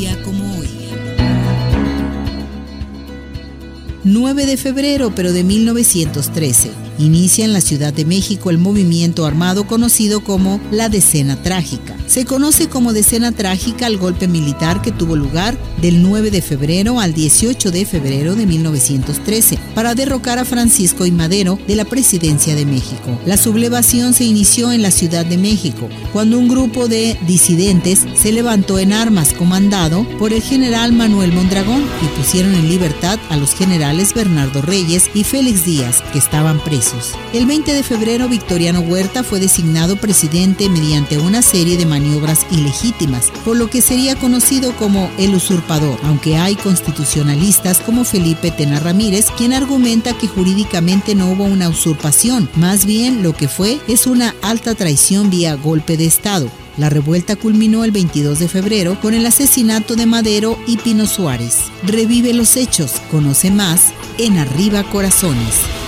día como hoy. 9 de febrero, pero de 1913 Inicia en la Ciudad de México el movimiento armado conocido como la Decena Trágica. Se conoce como Decena Trágica al golpe militar que tuvo lugar del 9 de febrero al 18 de febrero de 1913 para derrocar a Francisco y Madero de la presidencia de México. La sublevación se inició en la Ciudad de México, cuando un grupo de disidentes se levantó en armas comandado por el general Manuel Mondragón y pusieron en libertad a los generales Bernardo Reyes y Félix Díaz, que estaban presos. El 20 de febrero, Victoriano Huerta fue designado presidente mediante una serie de maniobras ilegítimas, por lo que sería conocido como el usurpador, aunque hay constitucionalistas como Felipe Tena Ramírez, quien argumenta que jurídicamente no hubo una usurpación, más bien lo que fue es una alta traición vía golpe de Estado. La revuelta culminó el 22 de febrero con el asesinato de Madero y Pino Suárez. Revive los hechos, conoce más en Arriba Corazones.